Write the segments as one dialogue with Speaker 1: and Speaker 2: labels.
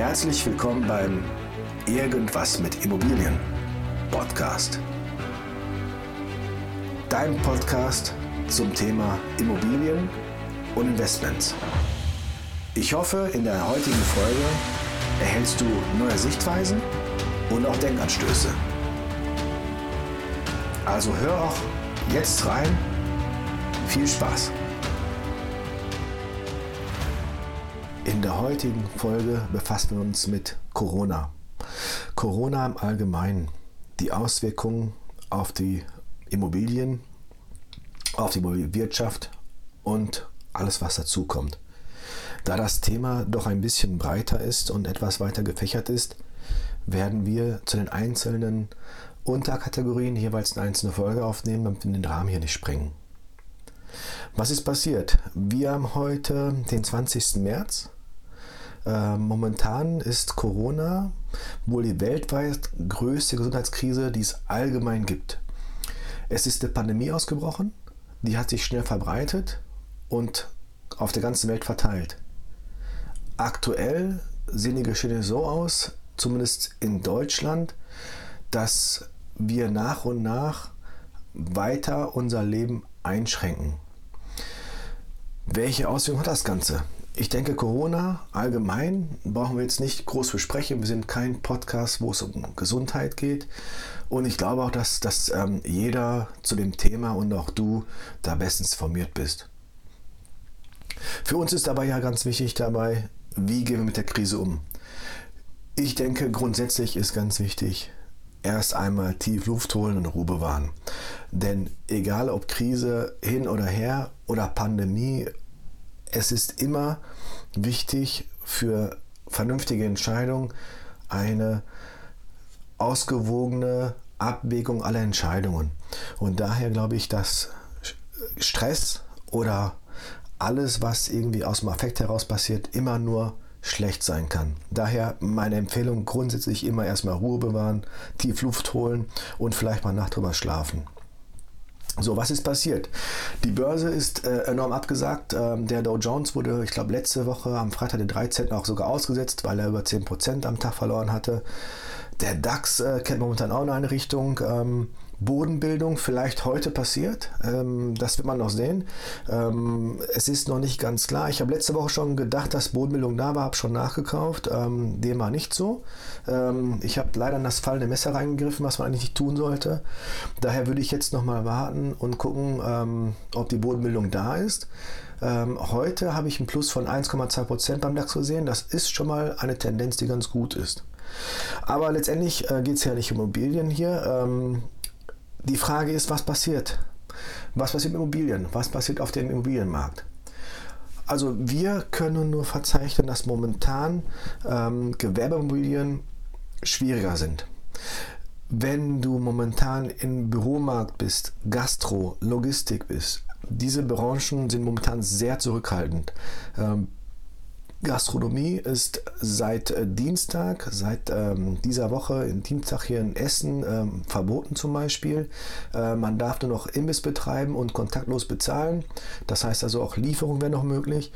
Speaker 1: Herzlich willkommen beim Irgendwas mit Immobilien Podcast. Dein Podcast zum Thema Immobilien und Investments. Ich hoffe, in der heutigen Folge erhältst du neue Sichtweisen und auch Denkanstöße. Also hör auch jetzt rein. Viel Spaß! In der heutigen Folge befassen wir uns mit Corona. Corona im Allgemeinen, die Auswirkungen auf die Immobilien, auf die Wirtschaft und alles, was dazukommt. Da das Thema doch ein bisschen breiter ist und etwas weiter gefächert ist, werden wir zu den einzelnen Unterkategorien jeweils eine einzelne Folge aufnehmen, damit wir den Rahmen hier nicht sprengen. Was ist passiert? Wir haben heute den 20. März. Äh, momentan ist Corona wohl die weltweit größte Gesundheitskrise, die es allgemein gibt. Es ist eine Pandemie ausgebrochen, die hat sich schnell verbreitet und auf der ganzen Welt verteilt. Aktuell sehen die Geschehene so aus, zumindest in Deutschland, dass wir nach und nach weiter unser Leben einschränken. Welche Auswirkungen hat das Ganze? Ich denke, Corona allgemein brauchen wir jetzt nicht groß besprechen. Wir sind kein Podcast, wo es um Gesundheit geht. Und ich glaube auch, dass, dass ähm, jeder zu dem Thema und auch du da bestens informiert bist. Für uns ist dabei ja ganz wichtig dabei, wie gehen wir mit der Krise um. Ich denke, grundsätzlich ist ganz wichtig, erst einmal tief Luft holen und Ruhe bewahren. Denn egal ob Krise hin oder her oder Pandemie, es ist immer wichtig für vernünftige Entscheidungen eine ausgewogene Abwägung aller Entscheidungen. Und daher glaube ich, dass Stress oder alles, was irgendwie aus dem Affekt heraus passiert, immer nur schlecht sein kann. Daher meine Empfehlung grundsätzlich immer erstmal Ruhe bewahren, tief Luft holen und vielleicht mal Nacht drüber schlafen. So, was ist passiert? Die Börse ist äh, enorm abgesagt. Ähm, der Dow Jones wurde, ich glaube, letzte Woche am Freitag, den 13. auch sogar ausgesetzt, weil er über 10% am Tag verloren hatte. Der DAX äh, kennt momentan auch eine Richtung. Ähm, Bodenbildung vielleicht heute passiert. Ähm, das wird man noch sehen. Ähm, es ist noch nicht ganz klar. Ich habe letzte Woche schon gedacht, dass Bodenbildung da war, habe schon nachgekauft. Ähm, dem war nicht so. Ähm, ich habe leider in das fallende Messer reingegriffen, was man eigentlich nicht tun sollte. Daher würde ich jetzt noch mal warten und gucken, ähm, ob die Bodenbildung da ist. Ähm, heute habe ich einen Plus von 1,2% beim DAX gesehen. Das ist schon mal eine Tendenz, die ganz gut ist. Aber letztendlich äh, geht es ja nicht um Immobilien hier. Die Frage ist, was passiert? Was passiert mit Immobilien? Was passiert auf dem Immobilienmarkt? Also wir können nur verzeichnen, dass momentan ähm, Gewerbeimmobilien schwieriger sind. Wenn du momentan im Büromarkt bist, Gastro, Logistik bist, diese Branchen sind momentan sehr zurückhaltend. Ähm, Gastronomie ist seit äh, Dienstag, seit ähm, dieser Woche, in Dienstag hier in Essen ähm, verboten zum Beispiel. Äh, man darf nur noch Imbiss betreiben und kontaktlos bezahlen. Das heißt also auch Lieferung wäre noch möglich.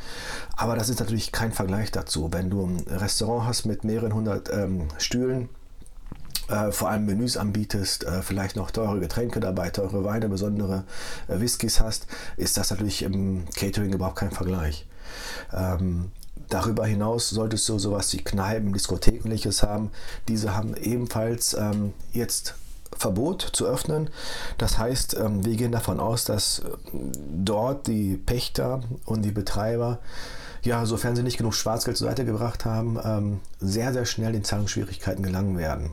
Speaker 1: Aber das ist natürlich kein Vergleich dazu. Wenn du ein Restaurant hast mit mehreren hundert ähm, Stühlen, äh, vor allem Menüs anbietest, äh, vielleicht noch teure Getränke dabei, teure Weine, besondere äh, Whiskys hast, ist das natürlich im Catering überhaupt kein Vergleich. Ähm, Darüber hinaus solltest du sowas wie Kneipen, Diskothekenliches haben. Diese haben ebenfalls ähm, jetzt Verbot zu öffnen. Das heißt, ähm, wir gehen davon aus, dass äh, dort die Pächter und die Betreiber, ja, sofern sie nicht genug Schwarzgeld zur Seite gebracht haben, ähm, sehr, sehr schnell in Zahlungsschwierigkeiten gelangen werden.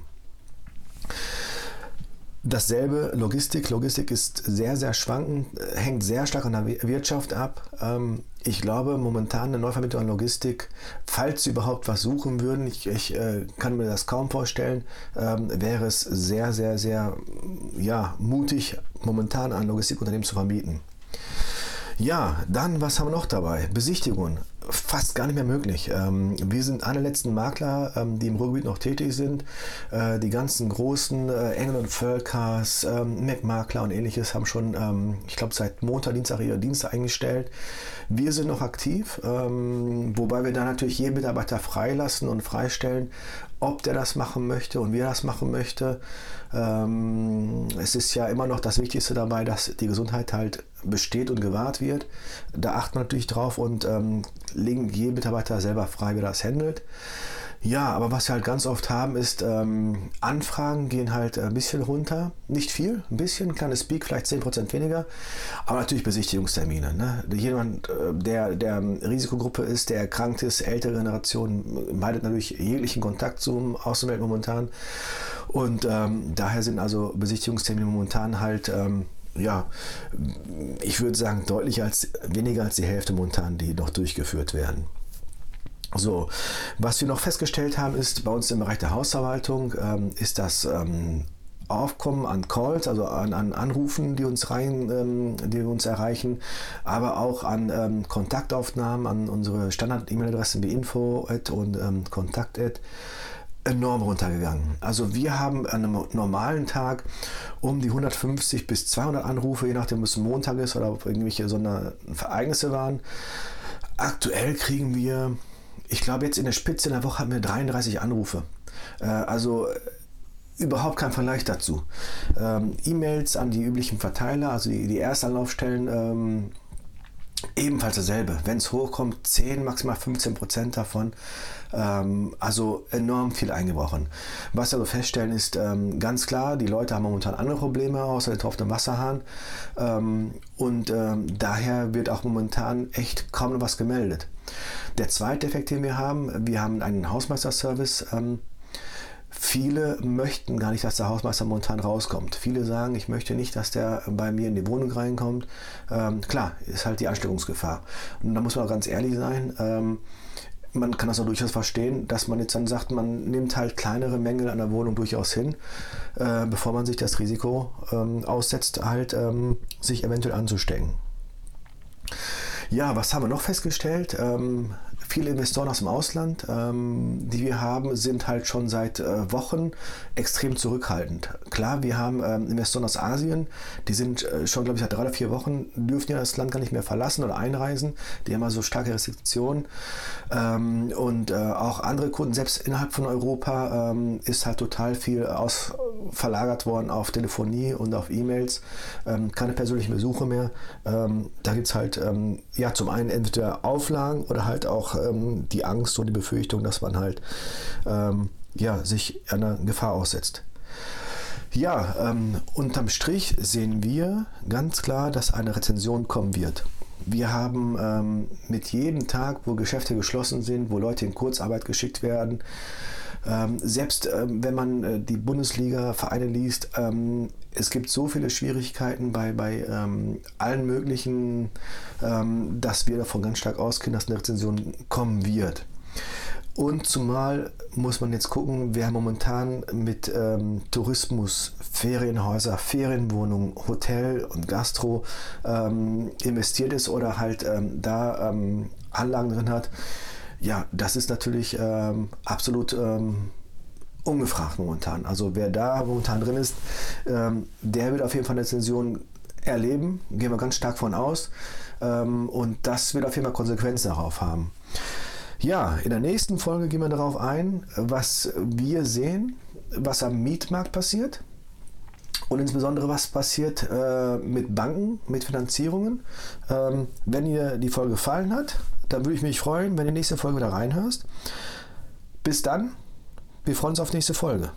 Speaker 1: Dasselbe Logistik. Logistik ist sehr, sehr schwankend, hängt sehr stark an der Wirtschaft ab. Ähm, ich glaube, momentan eine Neuvermietung an Logistik, falls sie überhaupt was suchen würden, ich, ich äh, kann mir das kaum vorstellen, ähm, wäre es sehr, sehr, sehr ja, mutig, momentan an Logistikunternehmen zu vermieten. Ja, dann, was haben wir noch dabei? Besichtigungen. Fast gar nicht mehr möglich. Ähm, wir sind einer letzten Makler, ähm, die im Ruhrgebiet noch tätig sind. Äh, die ganzen großen äh, Engel und Völkers, ähm, Mac-Makler und ähnliches haben schon, ähm, ich glaube, seit Montag, Dienstag ihre Dienste eingestellt. Wir sind noch aktiv, wobei wir da natürlich jeden Mitarbeiter freilassen und freistellen, ob der das machen möchte und wie er das machen möchte. Es ist ja immer noch das Wichtigste dabei, dass die Gesundheit halt besteht und gewahrt wird. Da achten wir natürlich drauf und ähm, legen jeden Mitarbeiter selber frei, wie er das handelt. Ja, aber was wir halt ganz oft haben, ist ähm, Anfragen gehen halt ein bisschen runter. Nicht viel, ein bisschen, kleines Peak, vielleicht 10% weniger. Aber natürlich Besichtigungstermine. Ne? Jemand, äh, der der Risikogruppe ist, der erkrankt ist, ältere Generation, meidet natürlich jeglichen Kontakt zum Außenwelt momentan. Und ähm, daher sind also Besichtigungstermine momentan halt... Ähm, ja, ich würde sagen, deutlich als weniger als die Hälfte momentan, die noch durchgeführt werden. So, was wir noch festgestellt haben, ist bei uns im Bereich der Hausverwaltung, ähm, ist das ähm, Aufkommen an Calls, also an, an, Anrufen, die uns rein, ähm, die uns erreichen, aber auch an ähm, Kontaktaufnahmen an unsere Standard-E-Mail-Adressen wie info und ähm, kontakt enorm runtergegangen. Also wir haben an einem normalen Tag um die 150 bis 200 Anrufe, je nachdem, ob es Montag ist oder ob irgendwelche Sonderereignisse waren. Aktuell kriegen wir ich glaube, jetzt in der Spitze in der Woche haben wir 33 Anrufe. Äh, also äh, überhaupt kein Vergleich dazu. Ähm, E-Mails an die üblichen Verteiler, also die, die Erstanlaufstellen, ähm, ebenfalls dasselbe. Wenn es hochkommt, 10, maximal 15 Prozent davon. Ähm, also enorm viel eingebrochen. Was wir also feststellen ist ähm, ganz klar, die Leute haben momentan andere Probleme außer der tropfenden Wasserhahn. Ähm, und ähm, daher wird auch momentan echt kaum noch was gemeldet. Der zweite Effekt, den wir haben, wir haben einen Hausmeisterservice. Ähm, viele möchten gar nicht, dass der Hausmeister momentan rauskommt. Viele sagen, ich möchte nicht, dass der bei mir in die Wohnung reinkommt. Ähm, klar, ist halt die Ansteckungsgefahr. Und da muss man auch ganz ehrlich sein. Ähm, man kann das auch durchaus verstehen, dass man jetzt dann sagt, man nimmt halt kleinere Mängel an der Wohnung durchaus hin, äh, bevor man sich das Risiko ähm, aussetzt, halt ähm, sich eventuell anzustecken. Ja, was haben wir noch festgestellt? Ähm, viele Investoren aus dem Ausland, ähm, die wir haben, sind halt schon seit äh, Wochen extrem zurückhaltend. Klar, wir haben ähm, Investoren aus Asien, die sind äh, schon, glaube ich, seit drei oder vier Wochen, dürfen ja das Land gar nicht mehr verlassen oder einreisen. Die haben also starke Restriktionen. Ähm, und äh, auch andere Kunden, selbst innerhalb von Europa, ähm, ist halt total viel aus, verlagert worden auf Telefonie und auf E-Mails. Ähm, keine persönlichen Besuche mehr. Da gibt es halt ja zum einen entweder Auflagen oder halt auch ähm, die Angst und die Befürchtung, dass man halt ähm, ja, sich einer Gefahr aussetzt. Ja, ähm, unterm Strich sehen wir ganz klar, dass eine Rezension kommen wird. Wir haben ähm, mit jedem Tag, wo Geschäfte geschlossen sind, wo Leute in Kurzarbeit geschickt werden, ähm, selbst ähm, wenn man äh, die Bundesliga-Vereine liest, ähm, es gibt so viele Schwierigkeiten bei, bei ähm, allen möglichen, ähm, dass wir davon ganz stark ausgehen, dass eine Rezension kommen wird. Und zumal muss man jetzt gucken, wer momentan mit ähm, Tourismus, Ferienhäuser, Ferienwohnungen, Hotel und Gastro ähm, investiert ist oder halt ähm, da ähm, Anlagen drin hat. Ja, das ist natürlich ähm, absolut ähm, ungefragt momentan. Also wer da momentan drin ist, ähm, der wird auf jeden Fall eine Zension erleben, gehen wir ganz stark von aus. Ähm, und das wird auf jeden Fall Konsequenzen darauf haben. Ja, in der nächsten Folge gehen wir darauf ein, was wir sehen, was am Mietmarkt passiert und insbesondere was passiert äh, mit Banken, mit Finanzierungen. Ähm, wenn dir die Folge gefallen hat, dann würde ich mich freuen, wenn du die nächste Folge wieder reinhörst. Bis dann, wir freuen uns auf nächste Folge.